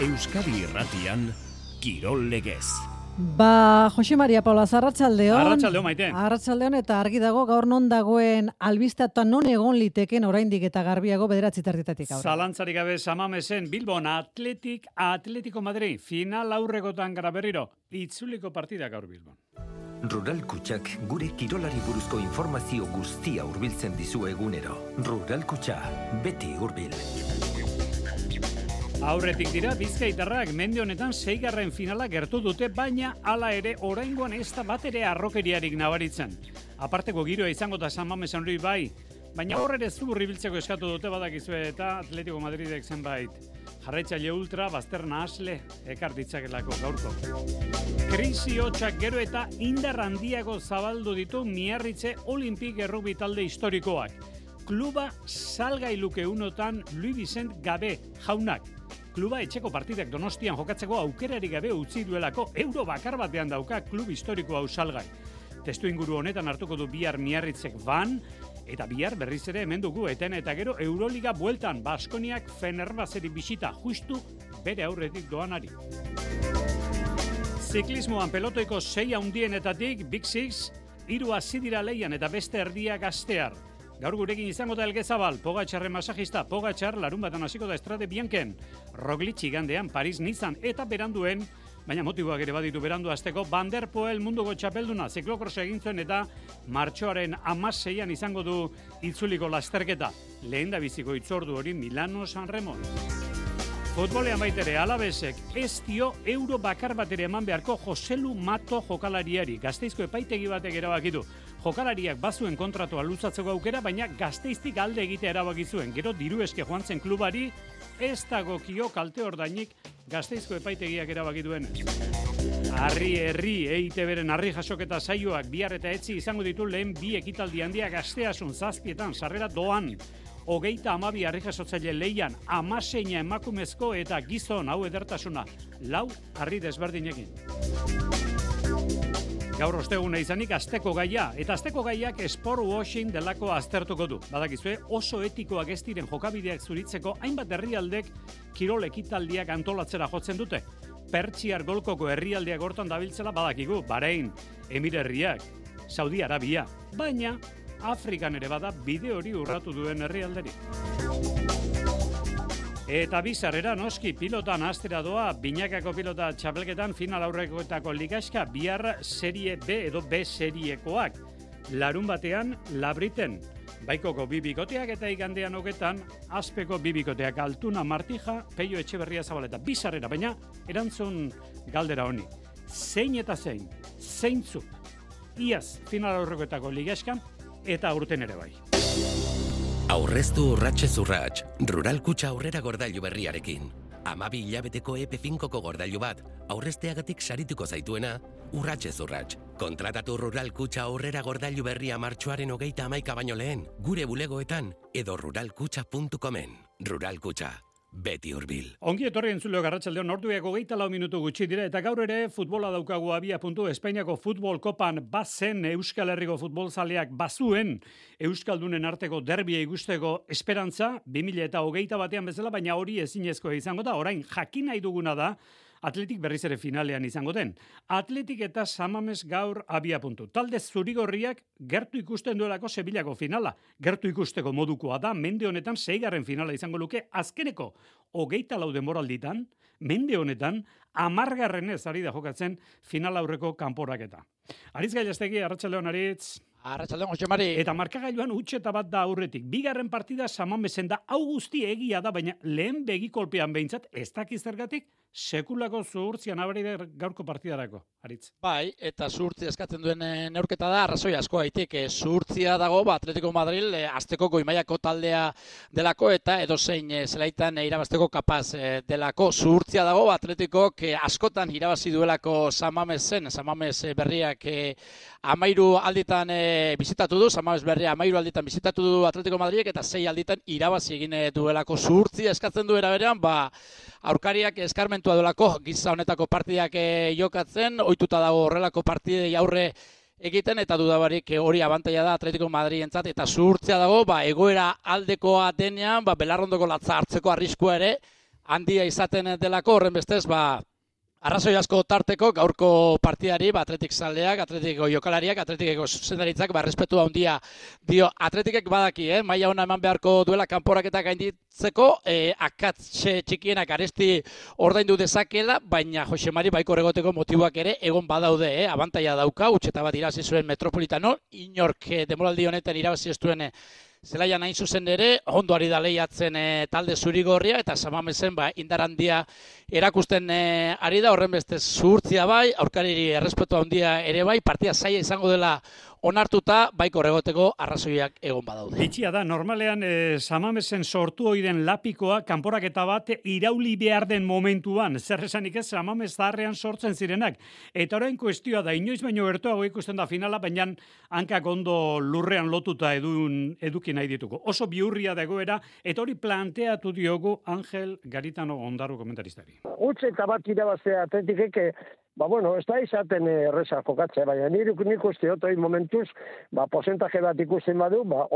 Euskadi Irratian Kirol Legez. Ba, Jose Maria Paula, Arratsaldeon. Arratsaldeon, maite. Arratsaldeon eta argi dago gaur non dagoen albista eta non egon liteken oraindik eta garbiago bederatzi tarditatik aurre. Zalantzarik gabe samamesen Bilbon Atletik Atletico Madrid final aurrekotan gara berriro. Itzuliko partida gaur Bilbon. Rural Kutxak gure kirolari buruzko informazio guztia hurbiltzen dizu egunero. Rural Kutxa, beti hurbil. Aurretik dira Bizkaitarrak mende honetan seigarren finala gertu dute, baina hala ere oraingoan ez da bat ere arrokeriarik nabaritzen. Aparteko giroa izango da San Mames bai, baina horre ere zu biltzeko eskatu dute badakizue eta Atletico Madridek zenbait. Jarraitzaile ultra, bazterna asle, ekar ditzakelako gaurko. Krisi hotxak gero eta indar handiago zabaldu ditu miarritze olimpik errubi talde historikoak. Kluba salgailuke unotan Louis Vicent Gabe jaunak. Kluba etxeko partidak donostian jokatzeko aukerari gabe utzi duelako euro bakar batean dauka klub historiko hau salgai. Testu inguru honetan hartuko du bihar miarritzek ban, eta bihar berriz ere hemen dugu eten eta gero Euroliga bueltan Baskoniak Fenerbazeri bisita justu bere aurretik doanari. Ziklismoan pelotoiko sei handienetatik Big Six, hiru dira leian eta beste erdia gaztear. Gaur gurekin izango da elgezabal, Pogatxarren masajista, Pogatxar larun batan hasiko da estrade bianken, Roglitsi gandean Paris Nizan eta beranduen, baina motiboak ere baditu berandu azteko, Van der Poel munduko txapelduna ziklokrosa egin zuen eta martxoaren amaseian izango du itzuliko lasterketa. Lehen da biziko itzordu hori Milano San Remon. Futbolean baitere alabesek ez dio euro bakar bat ere eman beharko Joselu Mato jokalariari. Gazteizko epaitegi batek erabakitu. Jokalariak bazuen kontratua luzatzeko aukera, baina gazteiztik alde egitea erabaki zuen. Gero diru eske joan zen klubari, ez dago kio kalte ordainik gazteizko epaitegiak erabaki duen. Arri herri eite beren arri jasoketa saioak bihar eta etzi izango ditu lehen bi ekitaldi handia gazteasun zazpietan sarrera doan hogeita amabi harri jasotzaile leian, amaseina emakumezko eta gizon hau edertasuna, lau harri desberdinekin. Gaur osteguna izanik asteko gaia, eta asteko gaiak sport washing delako aztertuko du. Badakizue, oso etikoak ez diren jokabideak zuritzeko hainbat herrialdek kirol ekitaldiak antolatzera jotzen dute. Pertsiar golkoko herrialdeak hortan dabiltzela badakigu, Bahrein, Emir herriak, Saudi Arabia, baina Afrikan ere bada bide hori urratu duen herrialderi. Eta bizarrera noski pilotan astera doa, binakako pilota txapelketan final aurrekoetako ligaska bihar serie B edo B seriekoak. Larun batean, labriten, baikoko bibikoteak eta igandean hogetan, azpeko bibikoteak altuna martija, peio etxeberria zabaleta. Bizarrera, baina erantzun galdera honi. Zein eta zein, zeintzuk, iaz final aurrekoetako ligaskan, eta urten ere bai. Aurreztu urratxe zurratx, rural kutsa aurrera gordailu berriarekin. Amabi hilabeteko EP5ko gordailu bat, aurrezteagatik sarituko zaituena, urratxe zurratx. Kontratatu rural kutsa aurrera gordailu berria martxoaren hogeita amaika baino lehen, gure bulegoetan edo ruralkutsa.comen. Rural kutsa, beti hurbil. Ongi etorri entzuleo garratxaldeon orduak hogeita lau minutu gutxi dira eta gaur ere futbola daukagu abia puntu Espainiako futbol kopan bazen Euskal Herriko futbolzaleak bazuen Euskaldunen arteko derbia ikusteko esperantza 2000 eta hogeita batean bezala baina hori ezinezkoa izango da orain jakin nahi duguna da Atletik berriz ere finalean izango den. Atletik eta Samames gaur abia puntu. Talde zurigorriak gertu ikusten duelako Sevillako finala. Gertu ikusteko modukoa da, mende honetan seigarren finala izango luke, azkeneko hogeita lauden moralditan, mende honetan, amargarren ez ari da jokatzen final aurreko kanporaketa. Aritz gailaztegi, arratsaldeon aritz. Arratxaldeon, Jose Mari. Eta markagailuan utxeta bat da aurretik. Bigarren partida samamesen da, hau guzti egia da, baina lehen begikolpean behintzat, ez dakiz zergatik, sekulako zuhurtzia nabari gaurko partidarako, aritz. Bai, eta zuhurtzia eskatzen duen eh, neurketa da, arrazoi asko haitik, e, zuhurtzia dago, ba, Atletico Madrid, e, azteko goimaiako taldea delako, eta edo zein e, zelaitan e, irabazteko kapaz e, delako. Zuhurtzia dago, ba, Atletico e, askotan irabazi duelako Samames zen, Samames e, berriak e, amairu alditan e, bizitatu du, Samames berria amairu alditan bizitatu du Atletico Madrid, eta sei alditan irabazi egin duelako zuhurtzia eskatzen du eraberean, ba, aurkariak eskarmentua dolako giza honetako partidak e, jokatzen, ohituta dago horrelako partidei aurre egiten eta dudabarik eh, hori abantaila da Atletico Madrid entzat, eta zuhurtzea dago, ba, egoera aldekoa denean, ba, belarrondoko latza hartzeko arriskua ere, handia izaten delako, horren bestez, ba, Arrazoi asko tarteko gaurko partidari, ba, atletik zaldeak, atletiko jokalariak, atletikeko zuzendaritzak, ba, respetu handia dio atletikek badaki, eh? maia hona eman beharko duela kanporak eta gainditzeko, eh, akatxe txikienak aresti ordaindu dezakela, baina Jose Mari baiko regoteko motibuak ere egon badaude, eh? abantaia dauka, utxeta bat irazi zuen metropolitano, inork eh, demoraldi honetan irabazi ez duen Zelaia nahi zuzen ere, ondoari da lehiatzen e, talde zurigorria eta samamezen ba, indarandia erakusten e, ari da, horren beste zuhurtzia bai, aurkariri errespetu handia ere bai, partia zaila izango dela onartuta baiko regoteko arrazoiak egon badaude. Bitxia da, normalean e, samamesen sortu oiden lapikoa kanporaketa bat irauli behar den momentuan, zer esanik ez samamez zaharrean sortzen zirenak. Eta orain kuestioa da, inoiz baino gertuago ikusten da finala, baina hankak ondo lurrean lotuta edun, eduki nahi dituko. Oso biurria dagoera, eta hori planteatu diogu Angel Garitano ondaru komentaristari. Utsi eta bat irabaztea atletikeke Ba, bueno, ez da izaten eh, erresa jokatzea, baina nire nik uste otoi momentuz, ba, posentaje bat ikusten badu, ba,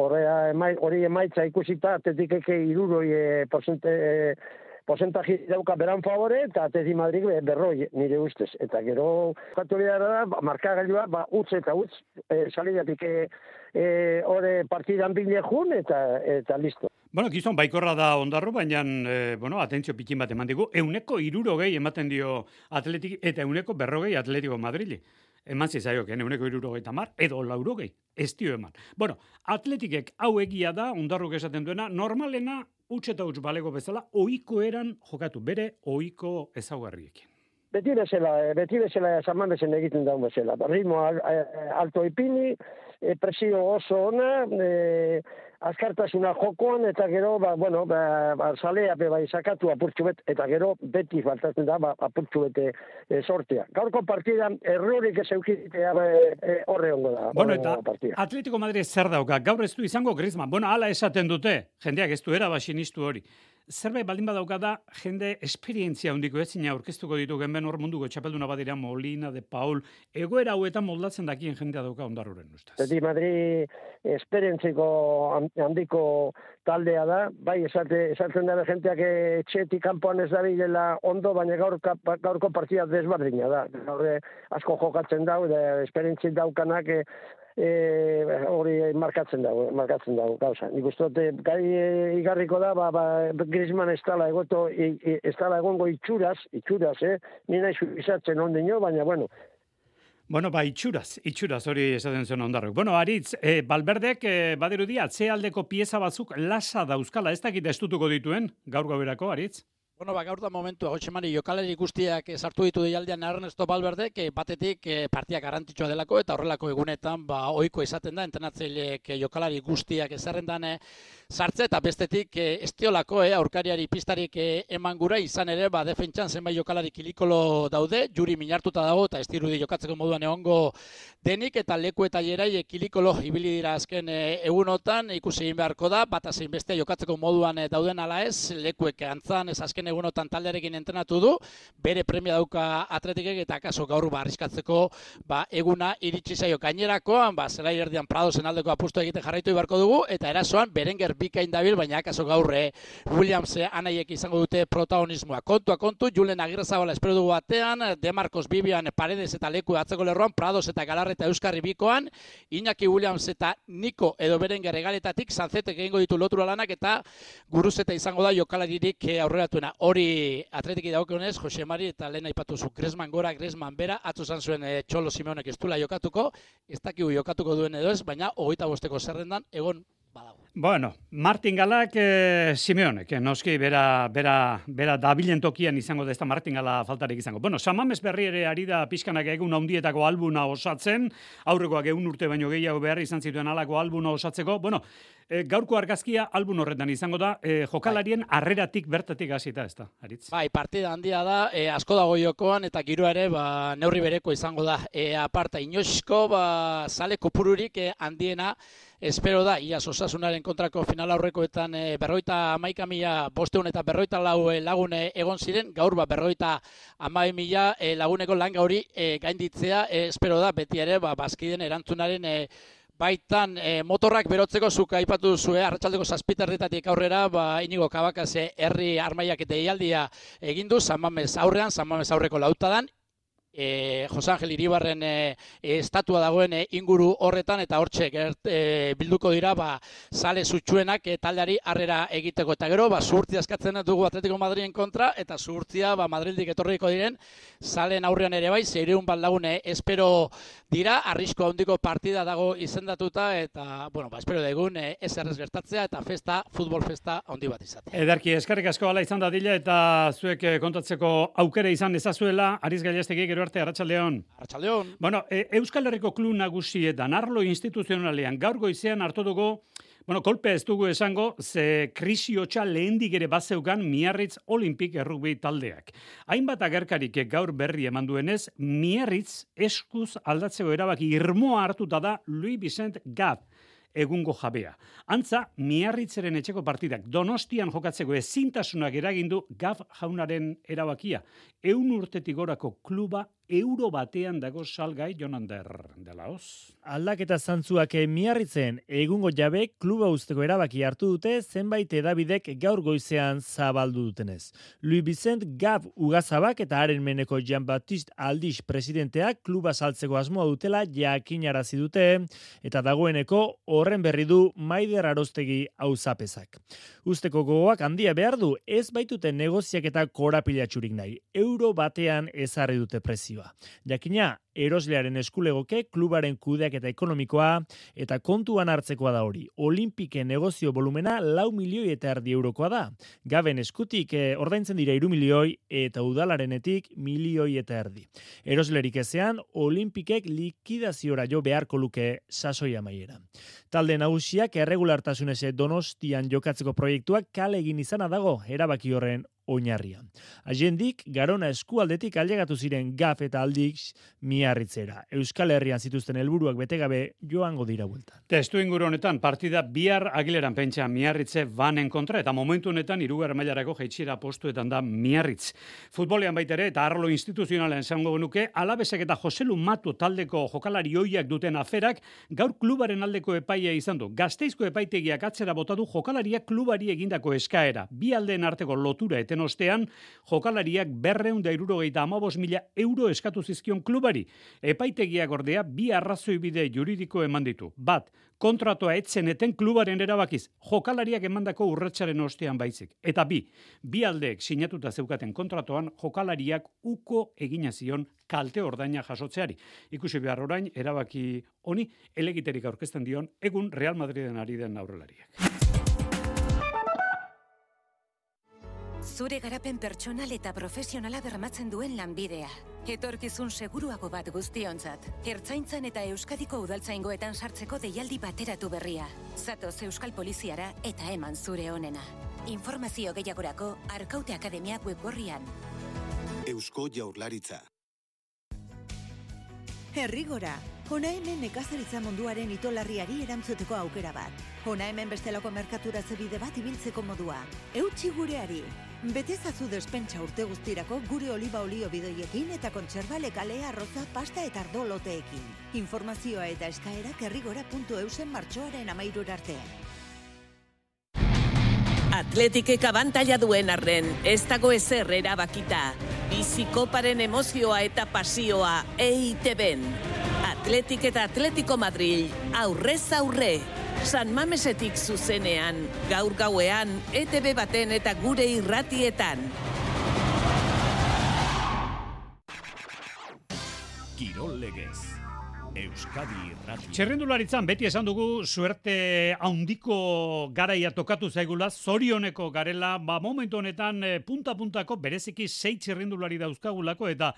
emai, hori emaitza ikusita, atetik eke iruroi e, posente, e, posentaje dauka beran favore, eta atezi Madrid berroi nire ustez. Eta gero, jatu da, ba, markagailua, ba, utz eta utz, e, salidatik e, e, ore partidan bine jun, eta, eta listo. Bueno, gizon, baikorra da ondarro, baina, e, bueno, atentzio pikin bat eman digu, euneko irurogei ematen dio atletik, eta euneko berrogei atletiko Madrili. Eman zizaio, ken euneko irurogei tamar, edo laurogei, ez dio eman. Bueno, atletikek hau egia da, ondarro esaten duena, normalena, utxe eta utx balego bezala, oiko eran jokatu, bere oiko ezaugarriekin. Beti bezala, beti bezala, zaman bezen egiten daun bezala. Ritmo alto ipini, presio oso ona, e, azkartasuna jokoan eta gero ba bueno ba, ba salea be bai sakatu apurtxu bet eta gero beti faltatzen da ba apurtxu bete e, sortea. Gaurko partidan errorik ez eukitea e, horre ongo da. Bueno, eta Atletico Madrid zer dauka? Gaur ez du izango Griezmann. Bueno, hala esaten dute. Jendeak ez du era basinistu hori zerbait baldin badauka da jende esperientzia handiko ez zina aurkeztuko ditu genben hor munduko txapelduna badira Molina de Paul egoera hauetan moldatzen dakien jendea dauka ondarroren ustez. Zeti Madri esperientziko handiko taldea da, bai esate, esaten dabe jenteak etxetik kanpoan ez dabilela ondo, baina gaur, gaurko partia desbardina da. Gaur asko jokatzen da esperientzi daukanak e, hori markatzen dago, markatzen dago, gauza. Nik uste dute, gai e, igarriko da, ba, ba, Griezmann ez tala egoto, ez tala egongo itxuraz, itxuraz, eh? Ni nahi izatzen ondino, baina, bueno, Bueno, ba, itxuraz, itxuraz hori esaten zen ondarrok. Bueno, aritz, e, balberdek, e, badiru dia, aldeko pieza batzuk lasa dauzkala, ez dakit estutuko dituen, gaur gauerako, aritz? Bueno, ba, gaur da momentu, hau txemari, jokaleri guztiak sartu ditu deialdean Ernesto Balberde, que batetik e, partia garantitxoa delako eta horrelako egunetan, ba, oiko izaten da, entenatzeileek jokalari guztiak ezarrendan sartze eta bestetik estiolako, e, aurkariari pistarik e, eman gura, izan ere, ba, defentsan zenbait jokalari kilikolo daude, juri minartuta dago eta estirudi jokatzeko moduan egongo denik, eta leku eta jerai kilikolo ibili dira azken e, egunotan, ikusi egin beharko da, bat zein beste jokatzeko moduan dauden ala ez, lekuek antzan ez azken egunotan taldearekin entrenatu du, bere premia dauka atletikek eta kaso gaur barrizkatzeko ba, eguna iritsi zaio gainerakoan, ba, zela erdian Pradozen aldeko apustu egiten jarraitu ibarko dugu, eta erasoan Berenger bikain dabil, baina kaso gaurre Williams anaiek izango dute protagonismoa. Kontua kontu, Julen Agirrezabala espero dugu batean, Demarcos Bibian Paredes eta Leku atzeko lerroan, Prados eta Galarreta Euskarri bikoan, Iñaki Williams eta Niko edo Berenger egaletatik, Sanzetek egingo ditu lotura lanak eta guruzeta izango da jokalaririk aurreratuena hori atletiki daukionez, Jose Mari eta lehen aipatu zu Griezmann gora, Griezmann bera, atzu zan zuen e, Txolo Simeonek ez jokatuko, ez dakigu jokatuko duen edo ez, baina hogeita bosteko zerrendan egon badago. Bueno, Martin Galak, e, Simeonek, eh, noski, bera, bera, bera dabilen tokian izango da ez da Martin Gala faltarik izango. Bueno, Samames berri ere ari da pixkanak egun handietako albuna osatzen, aurrekoak egun urte baino gehiago behar izan zituen alako albuna osatzeko. Bueno, e, gaurko argazkia albun horretan izango da, e, jokalarien bai. harreratik bertatik hasita ez da, Aritz? Bai, partida handia da, e, asko dago jokoan, eta giroa ere, ba, neurri bereko izango da. E, aparta, inoizko, ba, sale kopururik e, handiena, espero da, ia osasunaren kontrako final aurrekoetan e, berroita amaika mila bosteun eta berroita lau e, lagune egon ziren, gaur ba berroita amai mila e, laguneko langa hori e, gainditzea, e, espero da, beti ere, ba, bazkiden erantzunaren e, Baitan e, motorrak berotzeko zuk aipatu zue arratsaldeko zazpiterretatik aurrera ba inigo kabakase herri armaiak eta ialdia egin du San Mames aurrean. San Mames aurreko lautadan e, Jose Angel Iribarren e, estatua dagoen inguru horretan eta hortxe e, bilduko dira ba sale sutsuenak e, taldeari harrera egiteko eta gero ba zuhurtzia eskatzen dugu Atletico Madriden kontra eta zuhurtzia ba Madrildik etorriko diren salen aurrean ere bai 600 bat lagune espero dira arrisko handiko partida dago izendatuta eta bueno ba espero degun e, SRS gertatzea eta festa futbol festa handi bat izatea. Ederki eskarrik asko ala izan da dila eta zuek kontatzeko aukera izan ezazuela Ariz Gailestegi gero arte, Arratxaldeon. Arratxaldeon. Bueno, e, Euskal Herriko Klu nagusietan, arlo instituzionalean, gaur goizean hartu dugu, bueno, kolpe ez dugu esango, ze krisi hotxa lehendik ere bazeugan Miarritz Olimpik errugbi taldeak. Hainbat agerkarik gaur berri eman duenez, Miarritz eskuz aldatzeko erabaki irmoa hartuta da Louis Vicent Gatt egungo jabea. Antza, miarritzeren etxeko partidak donostian jokatzeko ezintasunak eragindu gaf jaunaren erabakia. Eun urtetik gorako kluba euro batean dago salgai jonander dela hoz. Aldaketa zantzuak miarritzen egungo jabe kluba usteko erabaki hartu dute zenbait edabidek gaur goizean zabaldu dutenez. Louis Vicent Gab ugazabak eta haren meneko Jean Baptiste Aldis presidenteak kluba saltzeko asmoa dutela jakinarazi dute eta dagoeneko horren berri du Maider Arostegi auzapezak. Usteko gogoak handia behar du ez baituten negoziak eta korapilatxurik nahi. Euro batean ezarri dute prezio prezioa. Jakina, eroslearen eskulegoke klubaren kudeak eta ekonomikoa eta kontuan hartzekoa da hori. Olimpike negozio volumena lau milioi eta erdi eurokoa da. Gaben eskutik eh, ordaintzen dira iru milioi eta udalarenetik milioi eta erdi. Eroslerik ezean, olimpikek likidaziora jo beharko luke sasoia maiera. Talde nagusiak erregulartasunez donostian jokatzeko proiektuak kale egin izana dago erabaki horren oinarria. Agendik, garona eskualdetik aldegatu ziren gaf eta aldik miarritzera. Euskal Herrian zituzten helburuak betegabe joango dira bueltan. Testu inguru honetan, partida bihar agileran pentsa miarritze banen kontra, eta momentu honetan irugar mailarako jaitsira postuetan da miarritz. Futbolean baitere eta arlo instituzionalen zango genuke, alabesek eta Joselu Matu taldeko jokalari hoiak duten aferak, gaur klubaren aldeko epaia izan du. Gazteizko epaitegiak atzera botatu jokalariak klubari egindako eskaera. Bi aldeen arteko lotura eta baten ostean, jokalariak berreun da irurogeita amabos mila euro eskatu zizkion klubari. Epaitegiak ordea bi arrazoi bide juridiko eman ditu. Bat, kontratoa etzen eten klubaren erabakiz, jokalariak emandako urratsaren ostean baizik. Eta bi, bi aldeek sinatuta zeukaten kontratoan, jokalariak uko egina zion kalte ordaina jasotzeari. Ikusi behar orain, erabaki honi, elegiterik aurkezten dion, egun Real Madriden ari den aurrelariak. Zure garapen pertsonal eta profesionala bermatzen duen lanbidea. Etorkizun seguruago bat guztionzat. Ertzaintzan eta Euskadiko udaltzaingoetan sartzeko deialdi bateratu berria. Zatoz Euskal Poliziara eta eman zure onena. Informazio gehiagorako Arkaute Akademia webgorrian. Eusko Jaurlaritza. Herrigora, Hona hemen nekazaritza munduaren itolarriari erantzuteko aukera bat. Hona hemen bestelako merkatura zebide bat ibiltzeko modua. Eutxi gureari, Betezazu despentsa urte guztirako gure oliba olio bidoiekin eta kontserba lekalea arroza pasta eta ardo loteekin. Informazioa eta eskaera kerrigora.eusen martxoaren amairur arte. Atletikek abantaila duen arren, ez dago ezer erabakita. Bizikoparen emozioa eta pasioa EITB-en. Atletik eta Atletiko Madrid, aurrez aurre. San Mamesetik zuzenean, gaur gauean, ETB baten eta gure irratietan. Kirol legez. Euskadi irrati. Txerrendularitzan beti esan dugu suerte handiko garaia tokatu zaigula, zorioneko garela, ba momentu honetan eh, punta-puntako bereziki sei txerrendulari dauzkagulako eta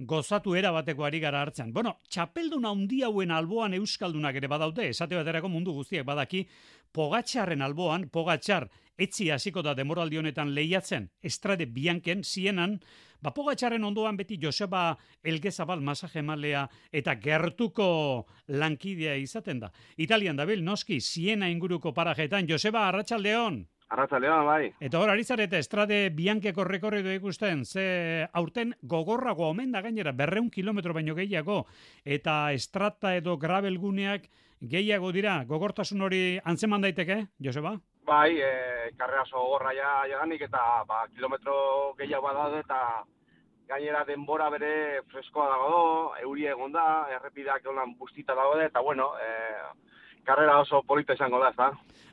gozatu era bateko ari gara hartzen. Bueno, txapeldun handi hauen alboan euskaldunak ere badaute, esate baterako mundu guztiak badaki, pogatxarren alboan, pogatxar, etzi hasiko da demoraldi honetan lehiatzen, estrade bianken, zienan, ba pogatxarren ondoan beti Joseba Elgezabal masaje malea eta gertuko lankidea izaten da. Italian dabil, noski, ziena inguruko parajetan, Joseba Arratxaldeon! Arratzalean, bai. Eta hor, ari zarete, estrade biankeko rekorrido ikusten, ze aurten gogorrago omen da gainera, berreun kilometro baino gehiago, eta estrata edo gravel guneak gehiago dira, gogortasun hori antzeman daiteke, Joseba? Bai, e, karrera gorra ja, jadanik eta ba, kilometro gehiago badaude eta gainera denbora bere freskoa dago, euri egon da, errepideak holan bustita dago eta bueno, e, karrera oso polita izango da, ezta?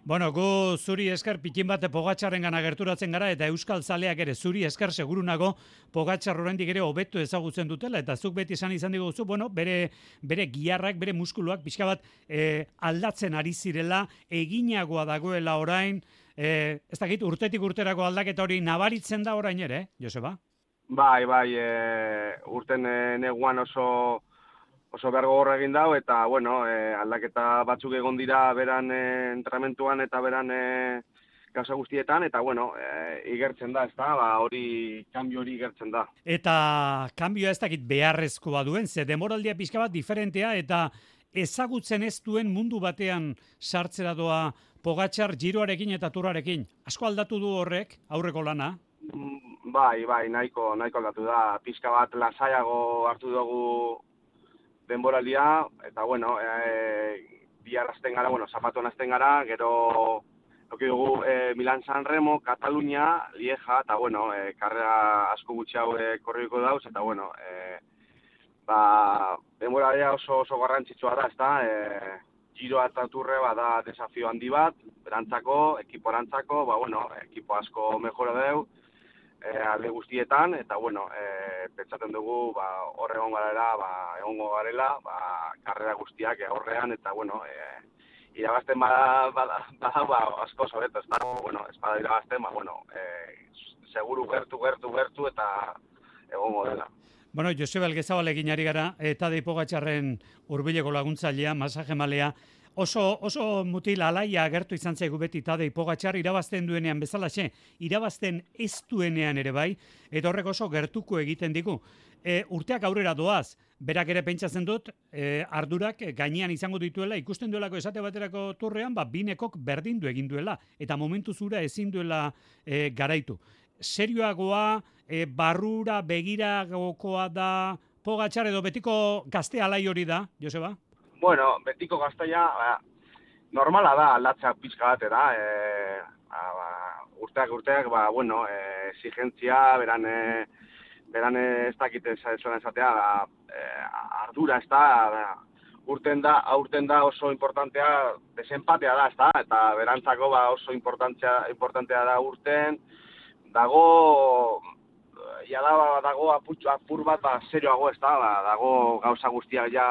Bueno, gu zuri esker pikin bate pogatxarren gana gerturatzen gara eta Euskal Zaleak ere zuri esker segurunago pogatxar oraindik ere hobetu ezagutzen dutela eta zuk beti izan izan diguzu, bueno, bere, bere giarrak, bere muskuluak pixka bat e, aldatzen ari zirela, eginagoa dagoela orain, e, ez dakit urtetik urterako aldaketa hori nabaritzen da orain ere, Joseba? Bai, bai, e, urten e, neguan oso oso behar gogorra egin dau, eta, bueno, e, aldaketa batzuk egon dira beran e, entramentuan eta beran e, gauza guztietan, eta, bueno, e, igertzen da, ez da, ba, hori, kanbio hori igertzen da. Eta kanbioa ez dakit beharrezkoa duen, ze demoraldia pixka bat diferentea, eta ezagutzen ez duen mundu batean sartzera doa pogatxar giroarekin eta turarekin. Asko aldatu du horrek, aurreko lana? Mm, bai, bai, nahiko, nahiko aldatu da. Pixka bat lasaiago hartu dugu denboraldia, eta bueno, e, bihar azten gara, bueno, zapatuan azten gara, gero Oki dugu e, Milan San Remo, Katalunia, Lieja, eta bueno, e, karrera asko gutxi hau e, korriko dauz, eta bueno, e, ba, denbora oso oso garrantzitsua da, ezta, e, giro eta turre bada desafio handi bat, berantzako, ekiporantzako, ba bueno, ekipo asko mejora deu, e, alde guztietan, eta bueno, e, pentsaten dugu, ba, hor egon garela, ba, egongo garela, ba, karrera guztiak horrean, eta bueno, e, irabazten bada, bada, bada, ba, asko sobeto, ez da, bueno, ez bada irabazten, ba, bueno, e, seguru gertu, gertu, gertu, eta egongo dela. Bueno, Joseba Elgezabal egin ari gara, eta deipogatxarren urbileko laguntzailea, masaje malea, Oso, oso mutil alaia agertu izan zaigu beti tade ipogatxar irabazten duenean bezalaxe, irabazten ez duenean ere bai, eta horrek oso gertuko egiten digu. E, urteak aurrera doaz, berak ere pentsatzen dut, e, ardurak gainean izango dituela, ikusten duelako esate baterako turrean, ba, binekok berdindu egin duela, eta momentu zura ezin duela e, garaitu. Serioagoa, e, barrura begiragokoa da, pogatxar edo betiko gazte alai hori da, Joseba? Bueno, betiko gaztaia, ba, normala da aldatza pizka bat, da, e, ba, ba, urteak urteak, ba, bueno, e, exigentzia, beran, e, beran ez dakite zuen esatea, ba, e, ardura ez da, ba, urten da, aurten da oso importantea, desempatea da, ez da, eta berantzako ba, oso importantea, importantea da urten, dago, ja da, dago aputxo, apur bat, ba, serioago ez da, ba, dago gauza guztiak ja,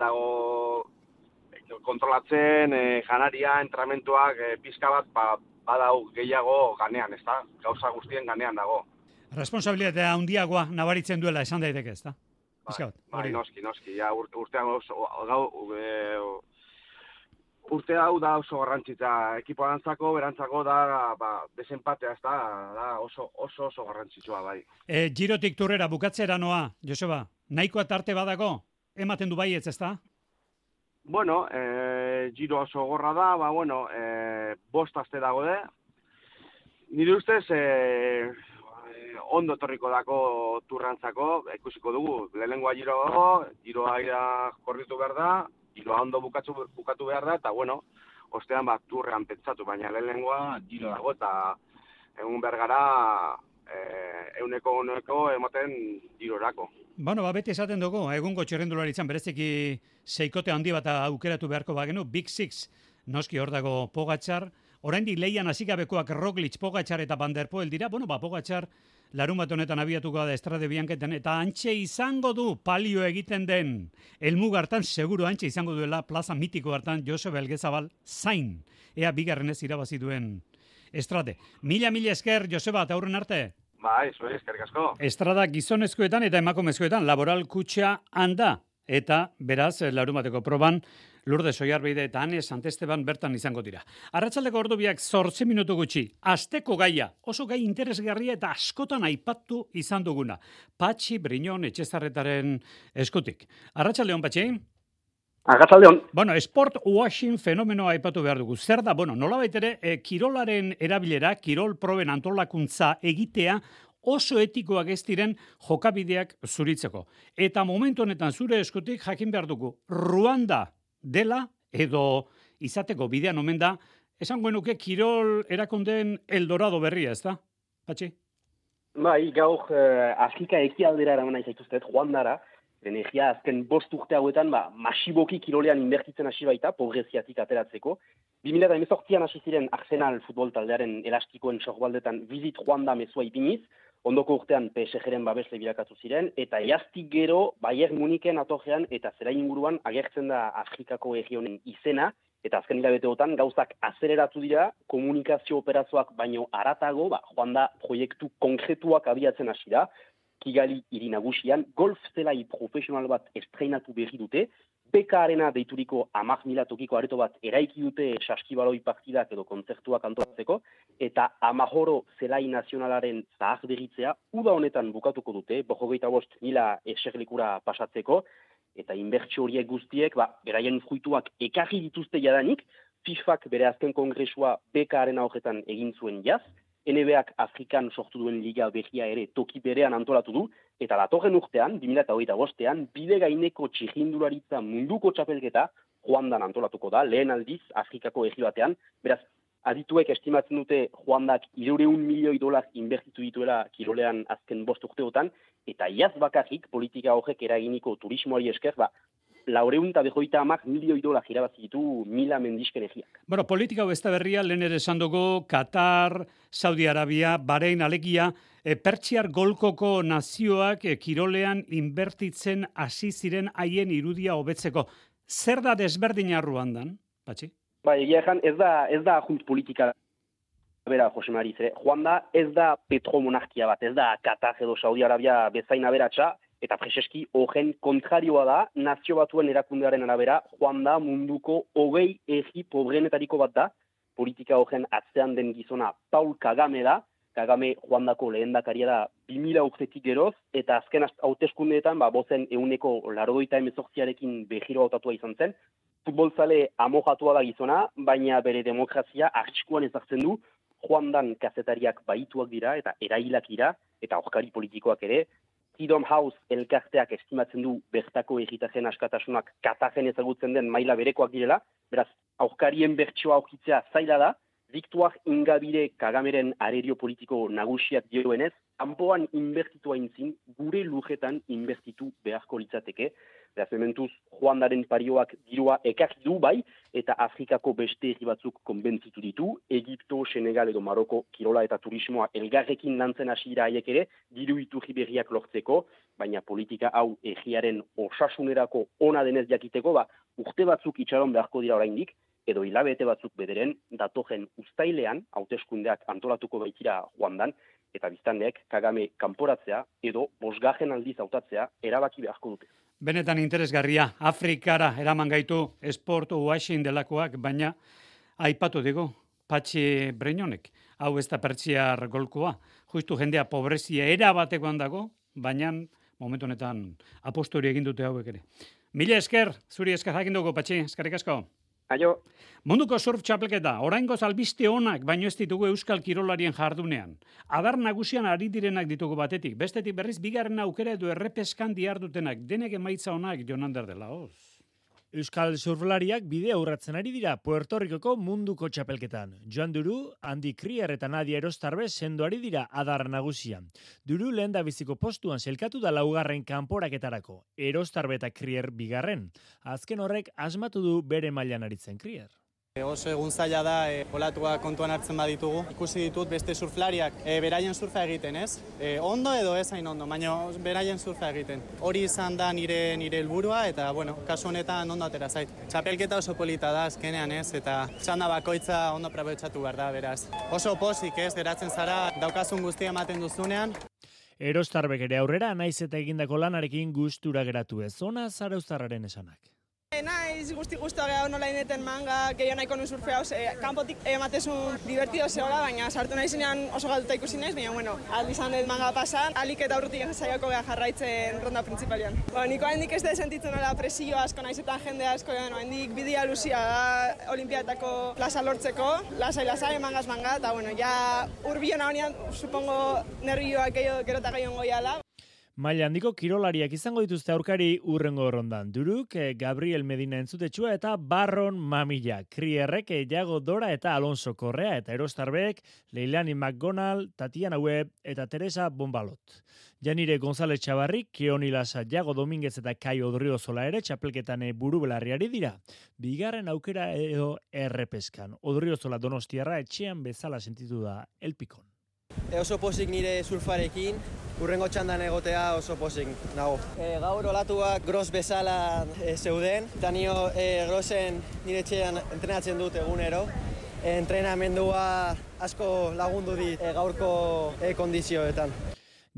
dago kontrolatzen, e, janaria, entramentuak, e, pizka bat, ba, badau gehiago ganean, ez da? Gauza guztien ganean dago. Responsabilitatea handiagoa nabaritzen duela esan daiteke, ez da? Bai, bai, noski, noski, ja, urte, urtean oso, gau, e, urte hau da oso garrantzitza, ekipo arantzako, berantzako da, ba, desempatea, ez da, da oso, oso, oso garrantzitsua, bai. E, girotik turrera bukatzera noa, Joseba, nahikoa tarte badago? Ematen du bai ez ezta? Bueno, e, giro oso gorra da, ba, bueno, e, bost azte dago de. Nire ustez, e, ondo torriko dako turrantzako, ikusiko dugu, lehenengoa giro dago, giroa ira korritu behar da, giroa ondo bukatu, bukatu behar da, eta bueno, ostean bat turrean pentsatu, baina lehenengoa giro dago, eta egun bergara e, euneko euneko emoten girorako. Bueno, ba, beti esaten dugu, egungo txerrendularitzan bereziki seikote handi bat aukeratu beharko bagenu, Big Six noski hor dago Pogatzar, oraindik leian hasikabekoak Roglic, Pogatzar eta Van der Poel dira, bueno, ba, Pogatzar larun bat honetan abiatuko da estrade bianketen, eta antxe izango du palio egiten den, elmug hartan, seguru antxe izango duela plaza mitiko hartan, Josef Elgezabal zain, ea bigarren ez irabazi duen estrade. Mila, mila esker, Joseba, eta aurren arte? Bai, zure, eskerrik asko. Estrada gizonezkoetan eta emakumezkoetan laboral kutxa handa. Eta, beraz, larumateko proban, Lurde Soiarbeide eta Ane Santesteban bertan izango dira. Arratsaldeko ordu biak zortze minutu gutxi. Azteko gaia, oso gai interesgarria eta askotan aipatu izan duguna. Patxi Briñon etxezarretaren eskutik. Arratsaldeon Patxi? Arratsaldeon. Bueno, sport washing fenomenoa aipatu behar dugu. Zer da, bueno, nola baitere, e, kirolaren erabilera, kirol proben antolakuntza egitea, oso etikoak ez diren jokabideak zuritzeko. Eta momentu honetan zure eskutik jakin behar dugu, Ruanda dela edo izateko bidean omen da, esango nuke Kirol erakundeen Eldorado berria, ez da? Patxi? Bai, gaur eh, Afrika ekialdera eraman nahi zaituztet, joan dara, energia azken bost urte hauetan, ba, masiboki kirolean inbertitzen hasi baita, pobreziatik ateratzeko. 2018an hasi ziren Arsenal futbol taldearen elastikoen sorbaldetan bizit joan da mezua ipiniz, ondoko urtean PSG-ren babesle bilakatu ziren, eta jaztik gero Bayern Muniken atogean eta zera inguruan agertzen da Afrikako egionen izena, eta azken hilabeteotan gauzak azereratu dira, komunikazio operazioak baino aratago, ba, joan da proiektu konkretuak abiatzen hasi da, Kigali hiri nagusian, golf zelai profesional bat estreinatu berri dute, Beka arena deituriko amak mila tokiko areto bat eraiki dute saskibaloi partidak edo kontzertuak antolatzeko, eta amahoro zelai nazionalaren zahar berritzea, uda honetan bukatuko dute, bojogeita bost mila eserlikura pasatzeko, eta inbertsio horiek guztiek, ba, beraien fruituak ekarri dituzte jadanik, FIFAk bere azken kongresua bekaaren horretan egin zuen jaz, NBAk Afrikan sortu duen liga behia ere toki berean antolatu du, eta datorren urtean, 2008 bostean, bide gaineko txihindularitza munduko txapelketa, Joandan antolatuko da, lehen aldiz Afrikako egi batean, beraz, adituek estimatzen dute Joandak irureun milioi dolar inbertitu dituela kirolean azken bost urteotan, eta iaz bakarrik politika horrek eraginiko turismoari esker, ba, laureun eta behoita amak milioi dolar irabazi ditu mila mendizken egiak. Bueno, politika da berria, lehen ere esan dugu, Qatar, Saudi Arabia, Bahrein, Alegia, e, Pertsiar golkoko nazioak e, kirolean inbertitzen hasi ziren haien irudia hobetzeko. Zer da desberdin arruan Patxi? Ba, egia ez da, ez da ajunt politika bera, Jose Mariz, ere. Joan da, ez da petromonarkia bat, ez da Qatar edo Saudi Arabia bezain aberatsa, eta preseski horren kontrarioa da, nazio batuen erakundearen arabera, joan da munduko hogei egi pobrenetariko bat da, politika horren atzean den gizona Paul Kagame da, Kagame joan dako lehen dakaria da 2000 urtetik geroz, eta azken hauteskundeetan, ba, bozen euneko larodoita emezortziarekin behiro hautatua izan zen, futbolzale amojatua da gizona, baina bere demokrazia artxikuan ezartzen du, joan dan kazetariak baituak dira, eta erailak dira, eta aurkari politikoak ere, Freedom House elkarteak estimatzen du bertako egitazen askatasunak katajen ezagutzen den maila berekoak direla, beraz, aurkarien bertsoa aukitzea zaila da, Victuar ingabire kagameren arerio politiko nagusiak dioenez, anpoan inbertitu haintzin, gure lujetan inbertitu beharko litzateke, Beraz, mementuz, joandaren parioak dirua ekarri du bai, eta Afrikako beste herri batzuk konbentzitu ditu, Egipto, Senegal edo Maroko, Kirola eta Turismoa elgarrekin lantzen hasi dira haiek ere, diru iturri berriak lortzeko, baina politika hau egiaren osasunerako ona denez jakiteko, ba, urte batzuk itxaron beharko dira oraindik, edo hilabete batzuk bederen, datojen ustailean, hauteskundeak antolatuko baitira joandan, eta biztanleek kagame kanporatzea edo bosgajen aldiz hautatzea erabaki beharko dute. Benetan interesgarria, Afrikara eraman gaitu esportu uaxin delakoak, baina aipatu dugu, patxi breinonek, hau ez da pertsiar golkoa, justu jendea pobrezia erabatekoan dago, baina momentu honetan apostori egin dute hauek ere. Mila esker, zuri esker jakin dugu, patxi, eskerrik asko. Aio. Munduko surf txapelketa, oraingo albiste onak baino ez ditugu euskal kirolarien jardunean. Adar nagusian ari direnak ditugu batetik, bestetik berriz bigarren aukera edo errepeskan diardutenak, denek emaitza onak jonander dela hoz. Euskal surflariak bidea urratzen ari dira Puerto Ricoko munduko txapelketan. Joan Duru, Andy Krier eta Nadia Erostarbe sendoari dira adar nagusian. Duru lehen da biziko postuan zelkatu da laugarren kanporaketarako. Erostarbe eta Krier bigarren. Azken horrek asmatu du bere mailan aritzen Krier. E, oso egun zaila da e, olatua kontuan hartzen baditugu. Ikusi ditut beste surflariak e, beraien surfa egiten, ez? E, ondo edo ez hain ondo, baina beraien surfa egiten. Hori izan da nire nire helburua eta bueno, kasu honetan ondo atera zait. Txapelketa oso polita da azkenean, ez? Eta txanda bakoitza ondo probetxatu behar da, beraz. Oso pozik, ez? Geratzen zara daukazun guztia ematen duzunean. Erostarbek ere aurrera naiz eta egindako lanarekin gustura geratu ez. Zona zarauztarraren esanak. Naiz guzti guztua gehiago nola indeten manga, gehiago nahiko nu surfea, ose, kanpotik ematezun divertido zehola, baina sartu nahi zinean oso galduta ikusi naiz, baina bueno, izan dut manga pasan, alik eta urrutik zaiako geha jarraitzen ronda principalian. Ba, niko hendik ez da sentitzen nola presio asko naizetan jende asko, bueno, hendik bidia luzia da olimpiatako plaza lortzeko, lasai lasai, mangaz manga, eta bueno, ja urbion hau supongo nervioak gero eta gehiago goiala. Maila handiko kirolariak izango dituzte aurkari urrengo rondan. Duruk, eh, Gabriel Medina entzutetsua eta Barron Mamilla. Krierrek, eh, Jago Dora eta Alonso Correa eta Erostarbek, Leilani McGonald, Tatiana Webb eta Teresa Bombalot. Janire González Txabarrik, Keoni Lasa, Jago Dominguez eta Kai Odriozola ere txapelketan eh, buru belarriari dira. Bigarren aukera edo errepeskan. Odriozola donostiarra etxean bezala sentitu da elpikon. E oso posik nire surfarekin, urrengo txandan egotea oso posik nago. E, gaur olatuak gros bezala e, zeuden, eta nio e, grosen nire etxean entrenatzen dut egunero. E, entrenamendua asko lagundu dit e, gaurko e, kondizioetan.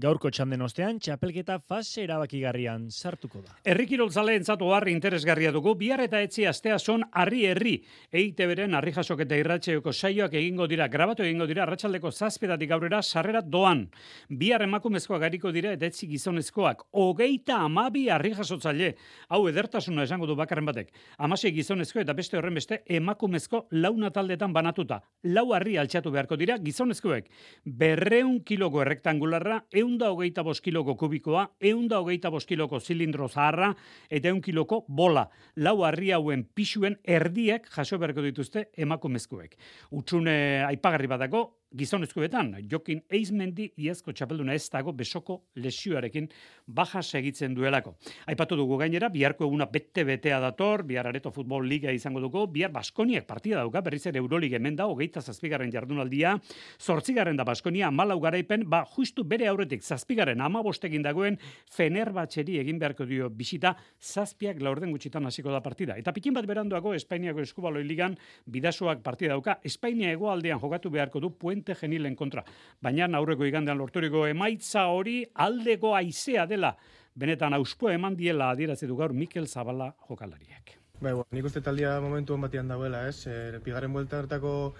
Gaurko txanden ostean, txapelketa fase erabakigarrian sartuko da. Herrikirol zale entzatu harri interesgarria dugu, bihar eta etzi astea son harri herri. Eite beren harri jasoketa irratxeoko saioak egingo dira, grabatu egingo dira, ratxaldeko zazpedatik aurrera sarrera doan. Bihar emakumezkoak gariko dira eta etzi gizonezkoak. Hogeita amabi harri jasotzaile. Hau edertasuna esango du bakarren batek. Amasei gizonezko eta beste horren beste emakumezko launa taldetan banatuta. Lau harri altxatu beharko dira gizonezkoek. Berreun kiloko errektangularra, eunda hogeita boskiloko kubikoa, eunda hogeita boskiloko zilindro zaharra, eta eun kiloko bola. Lau harri hauen pixuen erdiek jaso beharko dituzte emakumezkoek. Utsune aipagarri batako, gizonezkoetan, jokin eizmendi iazko txapelduna ez dago besoko lesioarekin baja segitzen duelako. Aipatu dugu gainera, biharko eguna bete-betea dator, bihar areto futbol liga izango dugu, bihar Baskoniak partida dauka, berriz ere Eurolig hemen da, hogeita zazpigarren jardunaldia, zortzigarren da Baskonia, malau garaipen, ba, justu bere aurretik zazpigarren amabostekin dagoen Fenerbatxeri egin beharko dio bisita, zazpiak laurden gutxitan hasiko da partida. Eta pikin bat beranduago, Espainiako eskubaloi ligan, bidasoak partida dauka, Espainia egoaldean jokatu beharko du puente genilen kontra. Baina aurreko igandean lorturiko emaitza hori aldeko aizea dela. Benetan auspoa eman diela adierazi du gaur Mikel Zabala jokalariak. Bai, bueno, nik uste taldia momentu batian dagoela, ez? E, pigarren buelta hartako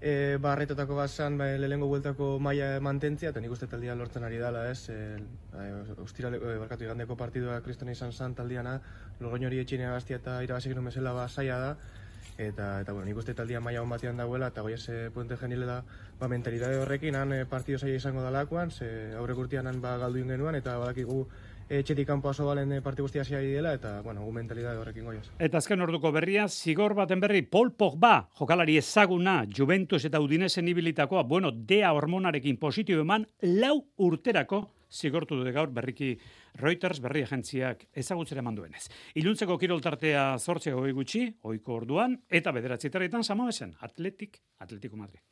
e, barretetako basan, bai, lehengo bueltako maila mantentzia, eta nik uste taldia lortzen ari dela, ez? E, bai, ustira, e, barkatu igandeko partidua kristoni izan zan taldiana, logoin hori etxinea gaztia eta irabazek mesela ba, saia da, eta eta bueno, nik uste taldia maila on batean dagoela eta goiaz e, puente genile ba mentalidade horrekin han e, partido saia izango dalakoan, ze aurrek urtean han ba galdu genuan eta badakigu etxetik kanpo oso balen e, parti guztia hasi dela eta bueno, gu mentalidade horrekin goiaz. Eta azken orduko berria, zigor baten berri, Paul Pogba, jokalari ezaguna, Juventus eta Udinesen ibilitakoa, bueno, dea hormonarekin positibo eman, lau urterako zigortu dute gaur berriki Reuters berri agentziak ezagutzera manduenez. Iluntzeko kiroltartea zortzea hoi gutxi, oiko orduan, eta bederatzi territan samabesen, Atletik, Atletico Madrid.